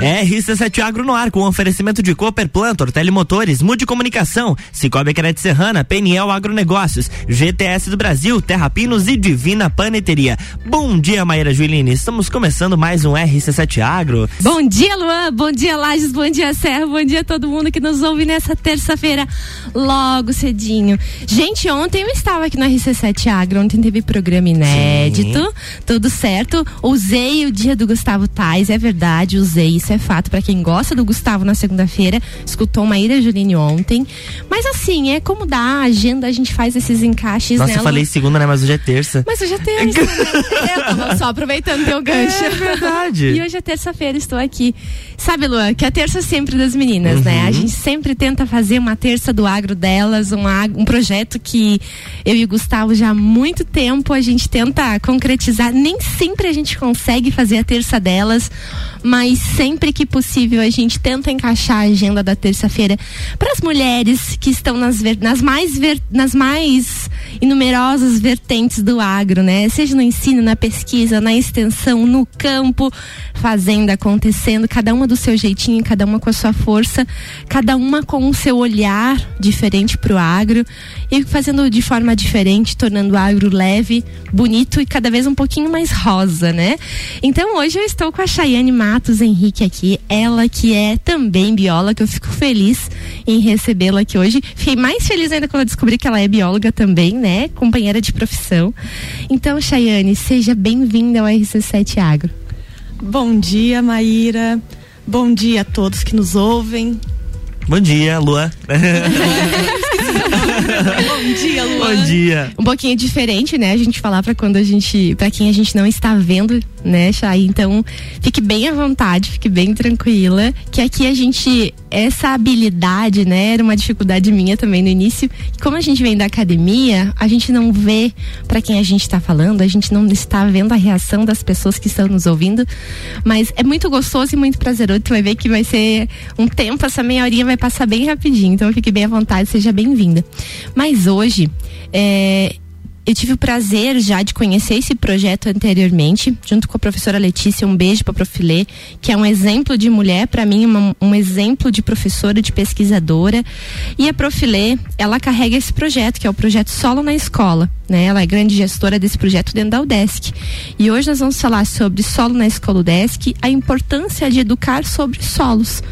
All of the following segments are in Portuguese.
RC7 Agro no ar com oferecimento de Cooper Plantor, Telemotores, Mude Comunicação, Cicobi Crédito Serrana, Peniel Agronegócios, GTS do Brasil, Terra Pinos e Divina Paneteria. Bom dia, Maíra Juline. Estamos começando mais um RC7 Agro. Bom dia, Luan. Bom dia, Lages. Bom dia, Serra. Bom dia a todo mundo que nos ouve nessa terça-feira, logo cedinho. Gente, ontem eu estava aqui no RC7 Agro. Ontem teve programa inédito. Sim. Tudo certo. Usei o dia do Gustavo Tais, é verdade, usei isso é fato. para quem gosta do Gustavo na segunda-feira, escutou Maíra Juline ontem. Mas assim, é como dá a agenda, a gente faz esses encaixes. Nossa, eu falei segunda, né? Mas hoje é terça. Mas hoje é terça. né? Eu tava só aproveitando teu gancho. É verdade. E hoje é terça-feira, estou aqui. Sabe, Luan, que a terça é sempre das meninas, uhum. né? A uhum. gente sempre tenta fazer uma terça do agro delas, um, um projeto que eu e o Gustavo já há muito tempo a gente tenta concretizar. Nem sempre a gente consegue fazer a terça delas, mas sempre que possível a gente tenta encaixar a agenda da terça-feira para as mulheres que estão nas, nas, mais ver, nas mais inumerosas vertentes do agro, né? Seja no ensino, na pesquisa, na extensão, no campo, fazendo, acontecendo, cada uma do seu jeitinho, cada uma com a sua força, cada uma com o seu olhar diferente para o agro e fazendo de forma diferente, tornando o agro leve, bonito e cada vez um pouquinho mais rosa, né? Então hoje eu estou com a Chayane Matos Henrique aqui, ela que é também bióloga, eu fico feliz em recebê-la aqui hoje. Fiquei mais feliz ainda quando eu descobri que ela é bióloga também, né? Companheira de profissão. Então, Chayane, seja bem-vinda ao RC7 Agro. Bom dia, Maíra. Bom dia a todos que nos ouvem. Bom dia, Lua. Bom dia, Luan. Bom dia. Um pouquinho diferente, né? A gente falar para quando a gente, para quem a gente não está vendo, né, Chay? Então, fique bem à vontade, fique bem tranquila, que aqui a gente essa habilidade, né, era uma dificuldade minha também no início. Como a gente vem da academia, a gente não vê para quem a gente está falando, a gente não está vendo a reação das pessoas que estão nos ouvindo, mas é muito gostoso e muito prazeroso. Tu vai ver que vai ser um tempo, essa meia horinha vai passar bem rapidinho. Então, fique bem à vontade, seja bem-vinda. Mas hoje, é, eu tive o prazer já de conhecer esse projeto anteriormente, junto com a professora Letícia. Um beijo para a Profilê, que é um exemplo de mulher, para mim, uma, um exemplo de professora, de pesquisadora. E a Profilê, ela carrega esse projeto, que é o projeto Solo na Escola. Né? Ela é grande gestora desse projeto dentro da UDESC. E hoje nós vamos falar sobre solo na escola UDESC, a importância de educar sobre solos.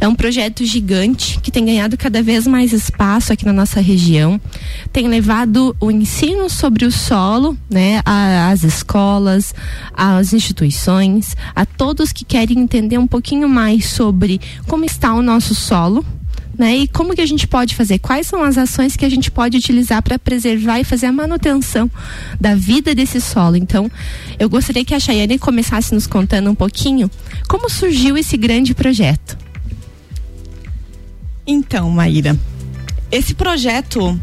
É um projeto gigante que tem ganhado cada vez mais espaço aqui na nossa região, tem levado o ensino sobre o solo, né, às escolas, às instituições, a todos que querem entender um pouquinho mais sobre como está o nosso solo, né? E como que a gente pode fazer? Quais são as ações que a gente pode utilizar para preservar e fazer a manutenção da vida desse solo? Então, eu gostaria que a Chayane começasse nos contando um pouquinho como surgiu esse grande projeto. Então, Maíra, esse projeto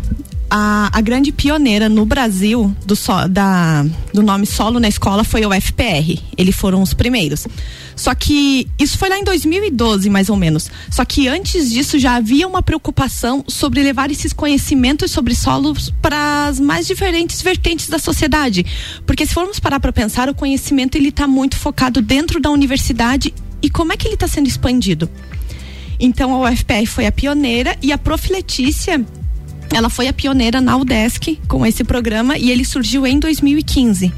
a, a, grande pioneira no Brasil do, so, da, do nome solo na escola foi o FPR. Eles foram os primeiros. Só que isso foi lá em 2012, mais ou menos. Só que antes disso já havia uma preocupação sobre levar esses conhecimentos sobre solos para as mais diferentes vertentes da sociedade. Porque se formos parar para pensar, o conhecimento ele está muito focado dentro da universidade e como é que ele está sendo expandido. Então a UFPR foi a pioneira e a Prof. Letícia, ela foi a pioneira na UDESC com esse programa e ele surgiu em 2015.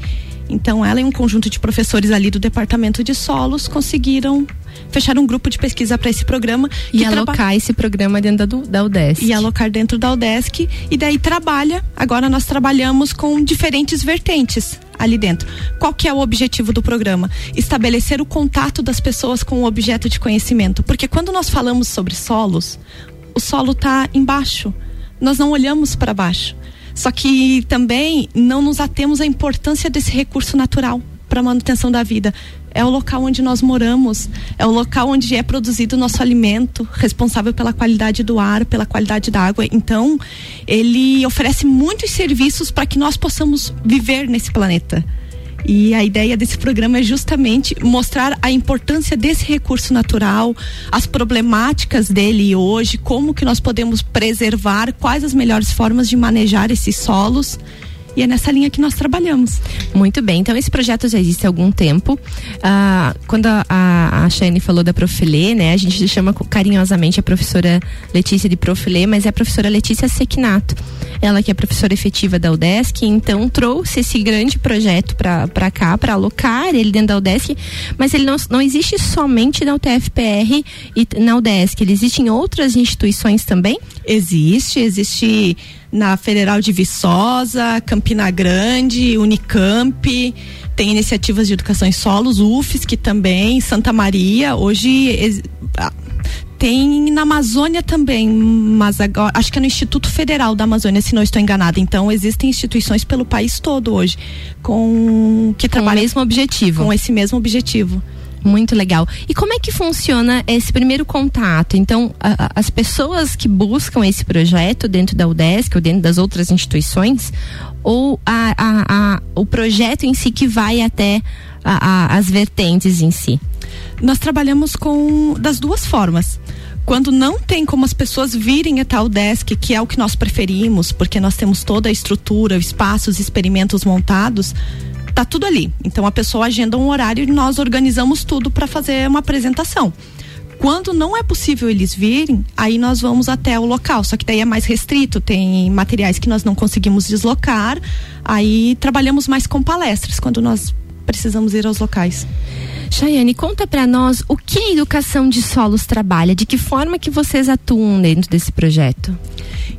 Então, ela e um conjunto de professores ali do departamento de solos conseguiram fechar um grupo de pesquisa para esse programa e alocar esse programa dentro da, da UDESC. E alocar dentro da UDESC e daí trabalha. Agora nós trabalhamos com diferentes vertentes ali dentro. Qual que é o objetivo do programa? Estabelecer o contato das pessoas com o objeto de conhecimento, porque quando nós falamos sobre solos, o solo está embaixo. Nós não olhamos para baixo. Só que também não nos atemos à importância desse recurso natural para a manutenção da vida. É o local onde nós moramos, é o local onde é produzido o nosso alimento, responsável pela qualidade do ar, pela qualidade da água. Então, ele oferece muitos serviços para que nós possamos viver nesse planeta. E a ideia desse programa é justamente mostrar a importância desse recurso natural, as problemáticas dele hoje, como que nós podemos preservar, quais as melhores formas de manejar esses solos E é nessa linha que nós trabalhamos. Muito bem, então esse projeto já existe há algum tempo. Ah, quando a, a, a Shane falou da Profilê, né, a gente chama carinhosamente a professora Letícia de Profilê, mas é a professora Letícia Sequinato. Ela que é professora efetiva da UDESC, então trouxe esse grande projeto para cá, para alocar ele dentro da UDESC, mas ele não, não existe somente na UTFPR e na UDESC, ele existe em outras instituições também? Existe, existe na Federal de Viçosa, Campina Grande, Unicamp, tem iniciativas de educação em solos, UFSC também, Santa Maria, hoje ah, tem na Amazônia também, mas agora acho que é no Instituto Federal da Amazônia, se não estou enganada. Então existem instituições pelo país todo hoje com que com trabalham o mesmo objetivo. Com esse mesmo objetivo. Muito legal. E como é que funciona esse primeiro contato? Então, a, a, as pessoas que buscam esse projeto dentro da UDESC ou dentro das outras instituições, ou a, o projeto em si que vai até as vertentes em si? Nós trabalhamos com das duas formas quando não tem como as pessoas virem até o desk, que é o que nós preferimos, porque nós temos toda a estrutura, espaços, experimentos montados, tá tudo ali. Então a pessoa agenda um horário e nós organizamos tudo para fazer uma apresentação. Quando não é possível eles virem, aí nós vamos até o local, só que daí é mais restrito, tem materiais que nós não conseguimos deslocar, aí trabalhamos mais com palestras quando nós precisamos ir aos locais. Chayane, conta para nós o que a educação de solos trabalha, de que forma que vocês atuam dentro desse projeto?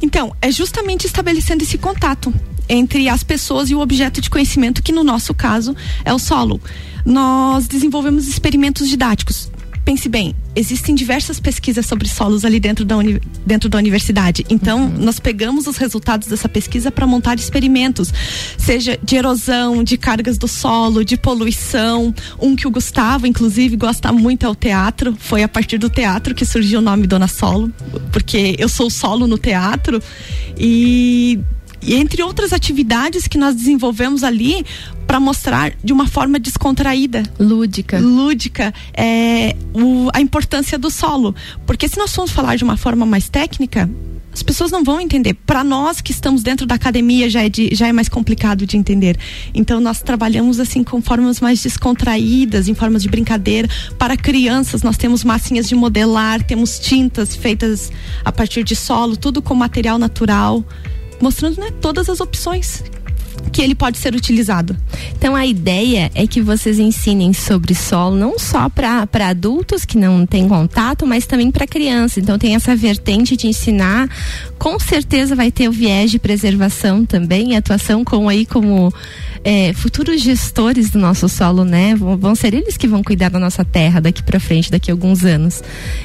Então, é justamente estabelecendo esse contato entre as pessoas e o objeto de conhecimento, que no nosso caso é o solo. Nós desenvolvemos experimentos didáticos. Pense bem, existem diversas pesquisas sobre solos ali dentro da, uni, dentro da universidade. Então, uhum. nós pegamos os resultados dessa pesquisa para montar experimentos, seja de erosão, de cargas do solo, de poluição. Um que o Gustavo, inclusive, gosta muito é o teatro. Foi a partir do teatro que surgiu o nome Dona Solo, porque eu sou solo no teatro. E e entre outras atividades que nós desenvolvemos ali para mostrar de uma forma descontraída, lúdica, lúdica, é, o, a importância do solo, porque se nós formos falar de uma forma mais técnica, as pessoas não vão entender. Para nós que estamos dentro da academia já é, de, já é mais complicado de entender. Então nós trabalhamos assim com formas mais descontraídas, em formas de brincadeira. Para crianças nós temos massinhas de modelar, temos tintas feitas a partir de solo, tudo com material natural mostrando né, todas as opções que ele pode ser utilizado. Então a ideia é que vocês ensinem sobre solo não só para adultos que não têm contato, mas também para crianças. Então tem essa vertente de ensinar. Com certeza vai ter o viés de preservação também, atuação com aí como é, futuros gestores do nosso solo, né? Vão, vão, ser eles que vão cuidar da nossa terra daqui para frente, daqui a alguns anos.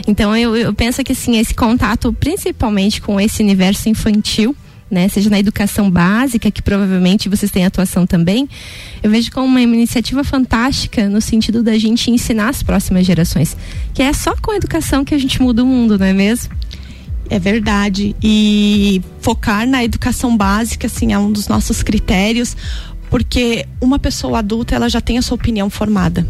Então eu, eu penso que assim esse contato, principalmente com esse universo infantil né? Seja na educação básica, que provavelmente vocês têm atuação também, eu vejo como uma iniciativa fantástica no sentido da gente ensinar as próximas gerações, que é só com a educação que a gente muda o mundo, não é mesmo? É verdade. E focar na educação básica, assim, é um dos nossos critérios, porque uma pessoa adulta, ela já tem a sua opinião formada.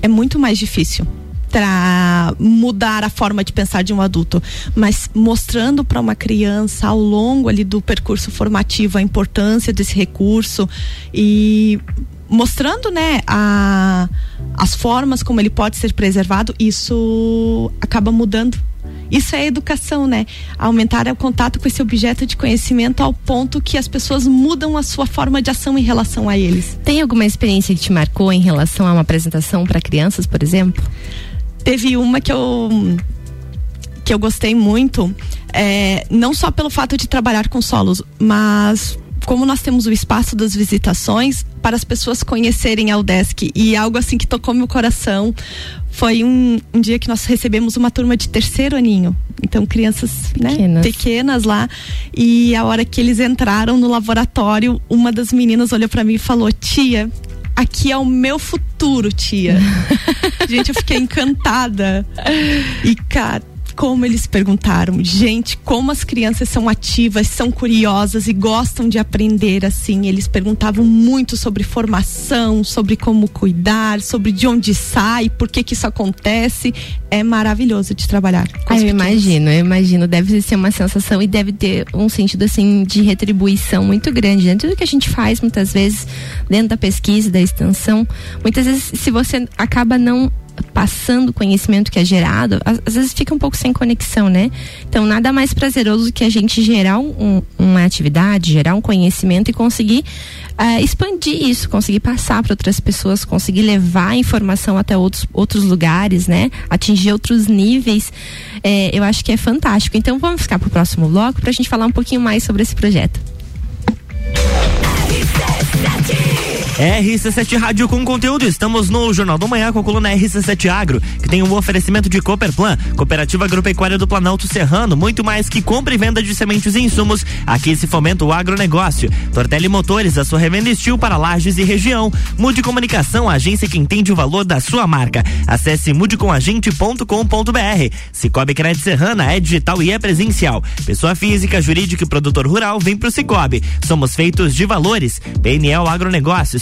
É muito mais difícil para mudar a forma de pensar de um adulto, mas mostrando para uma criança ao longo ali do percurso formativo a importância desse recurso e mostrando né a, as formas como ele pode ser preservado isso acaba mudando isso é educação, né? Aumentar o contato com esse objeto de conhecimento ao ponto que as pessoas mudam a sua forma de ação em relação a eles. Tem alguma experiência que te marcou em relação a uma apresentação para crianças, por exemplo? Teve uma que eu que eu gostei muito, é, não só pelo fato de trabalhar com solos, mas como nós temos o espaço das visitações para as pessoas conhecerem a UDESC. E algo assim que tocou meu coração foi um, um dia que nós recebemos uma turma de terceiro aninho. Então crianças né, pequenas. Né, pequenas lá. E a hora que eles entraram no laboratório uma das meninas olhou para mim e falou tia aqui é o meu futuro, tia. Gente, eu fiquei encantada. E, cara, como eles perguntaram, gente, como as crianças são ativas, são curiosas e gostam de aprender assim. Eles perguntavam muito sobre formação, sobre como cuidar, sobre de onde sai, por que que isso acontece. É maravilhoso de trabalhar. Com ah, eu imagino, eu imagino. Deve ser uma sensação e deve ter um sentido assim de retribuição muito grande. Dentro do que a gente faz muitas vezes, dentro da pesquisa, da extensão, muitas vezes se você acaba não passando o conhecimento que é gerado, às, vezes fica um pouco sem conexão, né? Então, nada mais prazeroso do que a gente gerar um, uma atividade, gerar um conhecimento e conseguir uh, expandir isso, conseguir passar para outras pessoas, conseguir levar a informação até outros, outros lugares, né? Atingir outros níveis. É, eu acho que é fantástico. Então, vamos ficar para o próximo bloco para a gente falar um pouquinho mais sobre esse projeto. RC7 Rádio com conteúdo. Estamos no Jornal do Manhã com a coluna RC7 Agro, que tem um oferecimento de Cooperplan, Cooperativa Agropecuária do Planalto Serrano, muito mais que compra e venda de sementes e insumos. Aqui se fomenta o agronegócio. Tortelli Motores, a sua revenda estil para lajes e região. Mude Comunicação, a agência que entende o valor da sua marca. Acesse mudecomagente.com.br. Cicobi Crédito Serrana é digital e é presencial. Pessoa física, jurídica e produtor rural vem pro Cicobi. Somos feitos de valores. PNL Agronegócios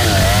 Yeah.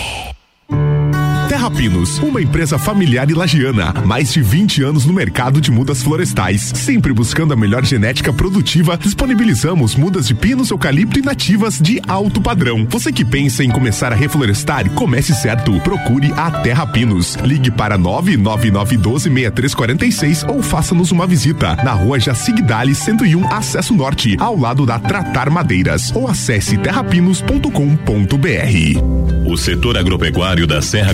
Terra Pinos, uma empresa familiar e lagiana, mais de 20 anos no mercado de mudas florestais, sempre buscando a melhor genética produtiva, disponibilizamos mudas de pinos, eucalipto e nativas de alto padrão. Você que pensa em começar a reflorestar, comece certo. Procure a Terra Pinos. Ligue para 999126346 ou faça-nos uma visita na rua Jacigdale 101, acesso norte, ao lado da Tratar Madeiras, ou acesse terrapinos.com.br. O setor agropecuário da Serra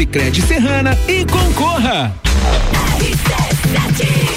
Cicred Serrana e concorra.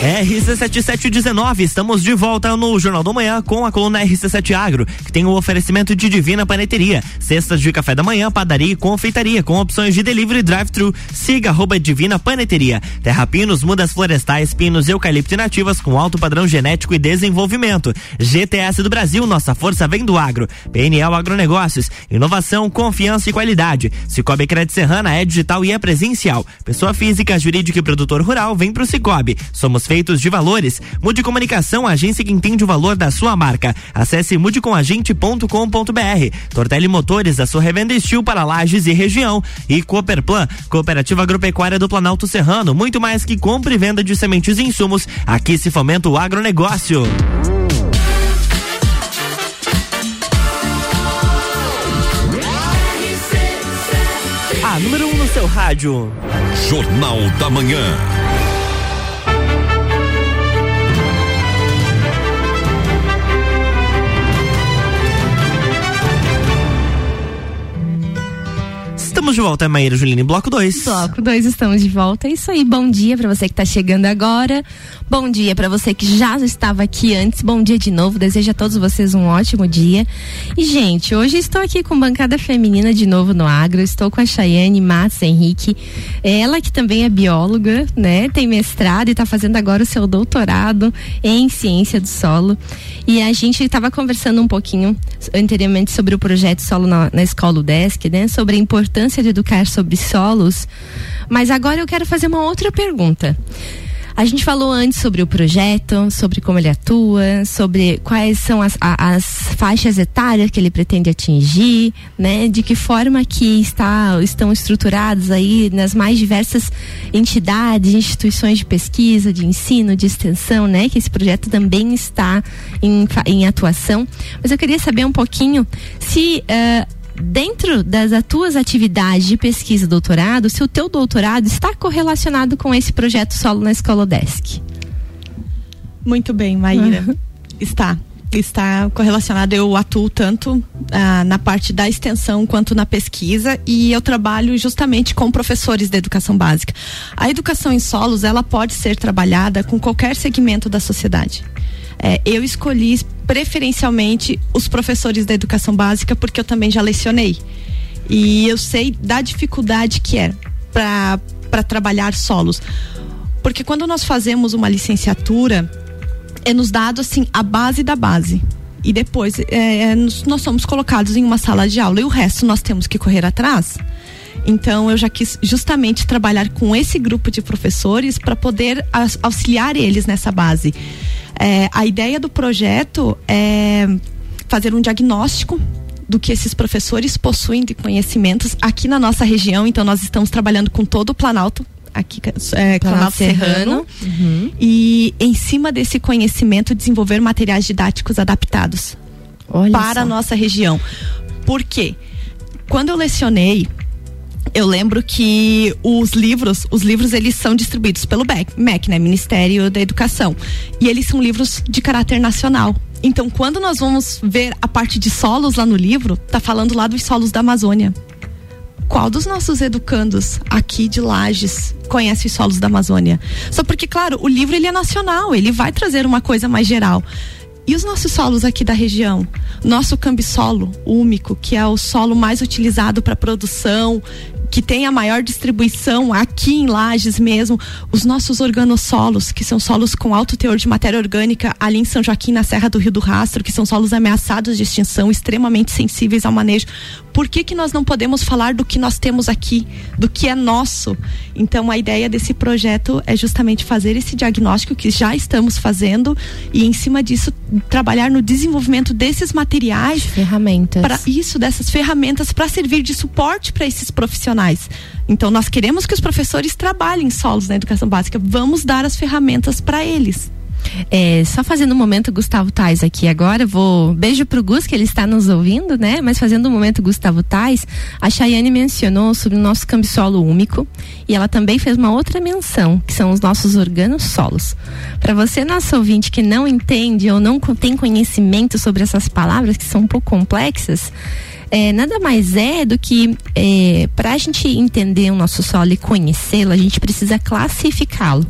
RC7719, estamos de volta no Jornal do Manhã com a coluna RC7 Agro, que tem o oferecimento de Divina Paneteria, cestas de café da manhã, padaria e confeitaria, com opções de delivery e drive-thru. Siga arroba Divina Paneteria. Terra Pinos, mudas florestais, pinos, eucalipto e nativas com alto padrão genético e desenvolvimento. GTS do Brasil, nossa força vem do agro. PNL Agronegócios, inovação, confiança e qualidade. Cicobi Crédito Serrana é digital e é presencial. Pessoa física, jurídica e produtor rural, vem pro Cicobi. Somos feitos de valores. Mude Comunicação, agência que entende o valor da sua marca. Acesse mudecomagente.com.br. Tortelli Motores, a sua revenda estil para lajes e região. E Cooperplan, Cooperativa Agropecuária do Planalto Serrano. Muito mais que compra e venda de sementes e insumos. Aqui se fomenta o agronegócio. A número 1 um no seu rádio. Jornal da Manhã. Estamos de volta, Maíra Juline, bloco 2. Bloco 2, estamos de volta. É isso aí, bom dia para você que está chegando agora. Bom dia para você que já estava aqui antes. Bom dia de novo. Desejo a todos vocês um ótimo dia. E, gente, hoje estou aqui com bancada feminina de novo no Agro. Estou com a Chayane Matos Henrique. Ela que também é bióloga, né? Tem mestrado e está fazendo agora o seu doutorado em ciência do solo. E a gente estava conversando um pouquinho anteriormente sobre o projeto Solo na, na Escola UDESC, né? Sobre a importância de educar sobre solos, mas agora eu quero fazer uma outra pergunta. A gente falou antes sobre o projeto, sobre como ele atua, sobre quais são as, as faixas etárias que ele pretende atingir, né? De que forma que está, estão estruturados aí nas mais diversas entidades, instituições de pesquisa, de ensino, de extensão, né? Que esse projeto também está em, em atuação. Mas eu queria saber um pouquinho se uh, dentro das tuas atividades de pesquisa e doutorado, se o teu doutorado está correlacionado com esse projeto solo na Escola Desk. Muito bem, Maíra. Uhum. Está. Está correlacionado. Eu atuo tanto ah, na parte da extensão quanto na pesquisa e eu trabalho justamente com professores da educação básica. A educação em solos, ela pode ser trabalhada com qualquer segmento da sociedade. É, eu escolhi preferencialmente os professores da educação básica porque eu também já lecionei. E eu sei da dificuldade que é para trabalhar solos. Porque quando nós fazemos uma licenciatura, é nos dado assim a base da base. E depois é, é nós somos colocados em uma sala de aula e o resto nós temos que correr atrás. Então eu já quis justamente trabalhar com esse grupo de professores para poder auxiliar eles nessa base. É, a ideia do projeto é fazer um diagnóstico do que esses professores possuem de conhecimentos aqui na nossa região. Então nós estamos trabalhando com todo o Planalto aqui é, Planalto Serrano, Serrano. Uhum. e em cima desse conhecimento desenvolver materiais didáticos adaptados Olha para só. a nossa região. Por quê? Quando eu lecionei eu lembro que os livros, os livros eles são distribuídos pelo MEC, né, Ministério da Educação, e eles são livros de caráter nacional. Então, quando nós vamos ver a parte de solos lá no livro, tá falando lá dos solos da Amazônia. Qual dos nossos educandos aqui de Lages conhece os solos da Amazônia? Só porque, claro, o livro ele é nacional, ele vai trazer uma coisa mais geral. E os nossos solos aqui da região? Nosso cambisolo úmico, que é o solo mais utilizado para produção, que tem a maior distribuição aqui em Lages mesmo, os nossos organossolos, que são solos com alto teor de matéria orgânica, ali em São Joaquim, na Serra do Rio do Rastro, que são solos ameaçados de extinção, extremamente sensíveis ao manejo. Por que, que nós não podemos falar do que nós temos aqui, do que é nosso? Então, a ideia desse projeto é justamente fazer esse diagnóstico que já estamos fazendo e, em cima disso, trabalhar no desenvolvimento desses materiais, ferramentas, para isso dessas ferramentas para servir de suporte para esses profissionais profissionais. Então, nós queremos que os professores trabalhem solos na educação básica. Vamos dar as ferramentas para eles. É, só fazendo um momento Gustavo Tais aqui agora, vou beijo pro Gus que ele está nos ouvindo, né? Mas fazendo um momento Gustavo Tais, a Chayane mencionou sobre o nosso cambisolo úmico e ela também fez uma outra menção, que são os nossos organos solos. Para você nosso ouvinte que não entende ou não tem conhecimento sobre essas palavras que são um pouco complexas, é, nada mais é do que é, para a gente entender o nosso solo e conhecê-lo, a gente precisa classificá-lo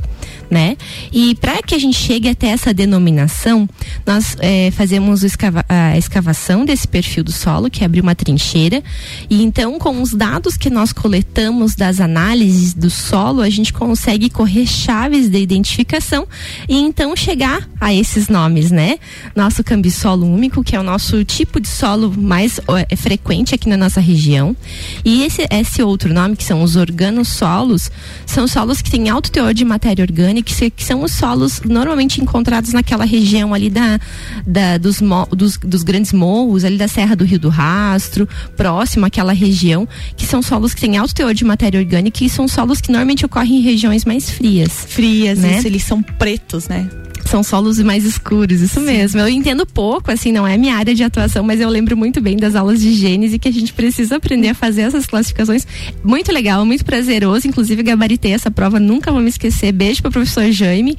né? E para que a gente chegue até essa denominação, nós é, fazemos escava a escavação desse perfil do solo, que abrir uma trincheira, e então com os dados que nós coletamos das análises do solo, a gente consegue correr chaves de identificação e então chegar a esses nomes, né? Nosso cambissolo úmico, que é o nosso tipo de solo mais é, frequente aqui na nossa região, e esse, esse outro nome, que são os organossolos, são solos que têm alto teor de matéria orgânica que, que são os solos normalmente encontrados naquela região ali da, da dos, dos, dos, grandes morros, ali da Serra do Rio do Rastro, próximo àquela região, que são solos que têm alto teor de matéria orgânica e são solos que normalmente ocorrem em regiões mais frias. Frias, né? isso, eles são pretos, né? São solos mais escuros, isso Sim. mesmo. Eu entendo pouco, assim, não é minha área de atuação, mas eu lembro muito bem das aulas de Gênesis que a gente precisa aprender a fazer essas classificações. Muito legal, muito prazeroso. Inclusive, gabaritei essa prova, nunca vou me esquecer. Beijo para o professor Jaime.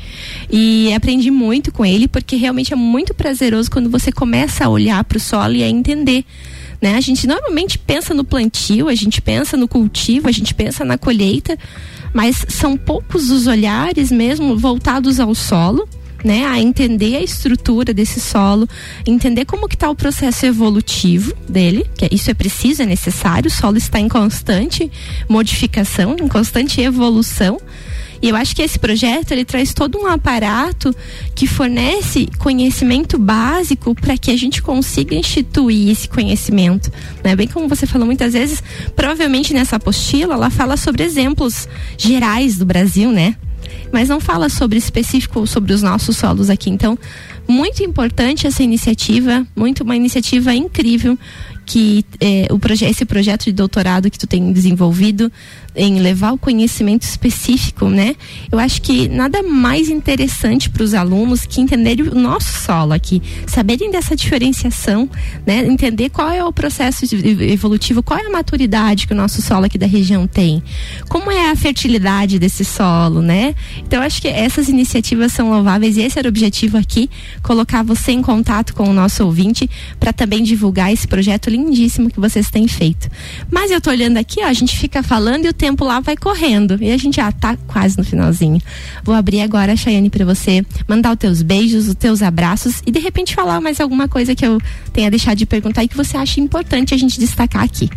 E aprendi muito com ele, porque realmente é muito prazeroso quando você começa a olhar para o solo e a entender. Né? A gente normalmente pensa no plantio, a gente pensa no cultivo, a gente pensa na colheita, mas são poucos os olhares mesmo voltados ao solo né, a entender a estrutura desse solo, entender como que está o processo evolutivo dele, que isso é preciso, é necessário, o solo está em constante modificação, em constante evolução. E eu acho que esse projeto ele traz todo um aparato que fornece conhecimento básico para que a gente consiga instituir esse conhecimento. Né? Bem como você falou muitas vezes, provavelmente nessa apostila ela fala sobre exemplos gerais do Brasil, né? Mas não fala sobre específico sobre os nossos solos aqui. Então, muito importante essa iniciativa, muito uma iniciativa incrível que é, o proje esse projeto de doutorado que tu tem desenvolvido em levar o conhecimento específico, né? Eu acho que nada mais interessante para os alunos que entenderem o nosso solo aqui, saberem dessa diferenciação, né? Entender qual é o processo evolutivo, qual é a maturidade que o nosso solo aqui da região tem, como é a fertilidade desse solo, né? Então eu acho que essas iniciativas são louváveis e esse era o objetivo aqui, colocar você em contato com o nosso ouvinte para também divulgar esse projeto lindíssimo que vocês têm feito. Mas eu tô olhando aqui, ó, a gente fica falando e o tempo lá vai correndo. E a gente já tá quase no finalzinho. Vou abrir agora, Chayane, para você mandar os teus beijos, os teus abraços e de repente falar mais alguma coisa que eu tenha deixado de perguntar e que você acha importante a gente destacar aqui.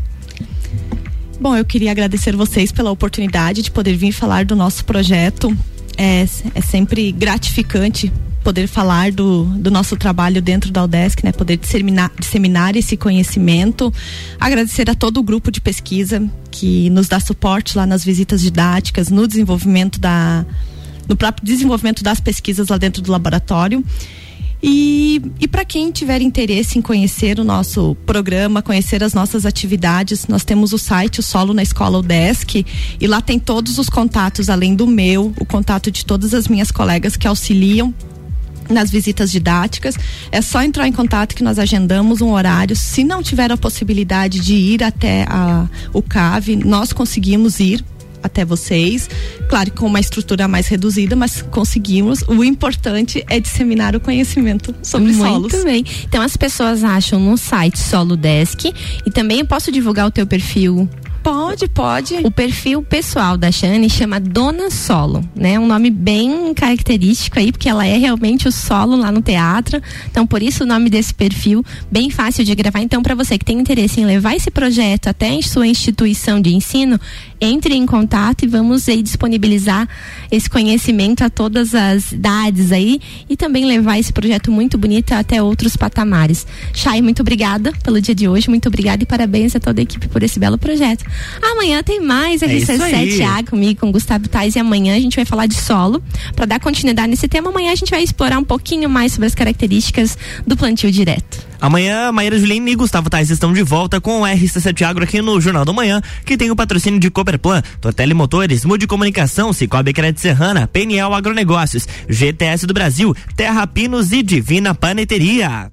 Bom, eu queria agradecer vocês pela oportunidade de poder vir falar do nosso projeto. É, é sempre gratificante poder falar do, do nosso trabalho dentro da UDESC, né? Poder disseminar, disseminar esse conhecimento. Agradecer a todo o grupo de pesquisa que nos dá suporte lá nas visitas didáticas, no desenvolvimento da no próprio desenvolvimento das pesquisas lá dentro do laboratório. E, e para quem tiver interesse em conhecer o nosso programa, conhecer as nossas atividades, nós temos o site o Solo na Escola UDESC e lá tem todos os contatos, além do meu, o contato de todas as minhas colegas que auxiliam nas visitas didáticas. É só entrar em contato que nós agendamos um horário. Se não tiver a possibilidade de ir até a, o CAV, nós conseguimos ir até vocês. Claro, com uma estrutura mais reduzida, mas conseguimos. O importante é disseminar o conhecimento sobre Muito solos. Muito bem. Então as pessoas acham no site Solo Desk e também eu posso divulgar o teu perfil Pode, pode. O perfil pessoal da Shane chama Dona Solo, né? Um nome bem característico aí, porque ela é realmente o solo lá no teatro. Então, por isso o nome desse perfil, bem fácil de gravar. Então, para você que tem interesse em levar esse projeto até em sua instituição de ensino, entre em contato e vamos aí disponibilizar esse conhecimento a todas as idades aí e também levar esse projeto muito bonito até outros patamares. Chay, muito obrigada pelo dia de hoje, muito obrigada e parabéns a toda a equipe por esse belo projeto. Amanhã tem mais RC7A comigo, com Gustavo Tais e amanhã a gente vai falar de solo. Para dar continuidade nesse tema, amanhã a gente vai explorar um pouquinho mais sobre as características do plantio direto. Amanhã, Maíra Juline e Gustavo Tais estão de volta com o RC7 Agro aqui no Jornal da Manhã, que tem o patrocínio de Cooperplan, Tortelli Motores, Mude Comunicação, Cicobi Crédito Serrana, PNL Agronegócios, GTS do Brasil, Terra Pinos e Divina Paneteria.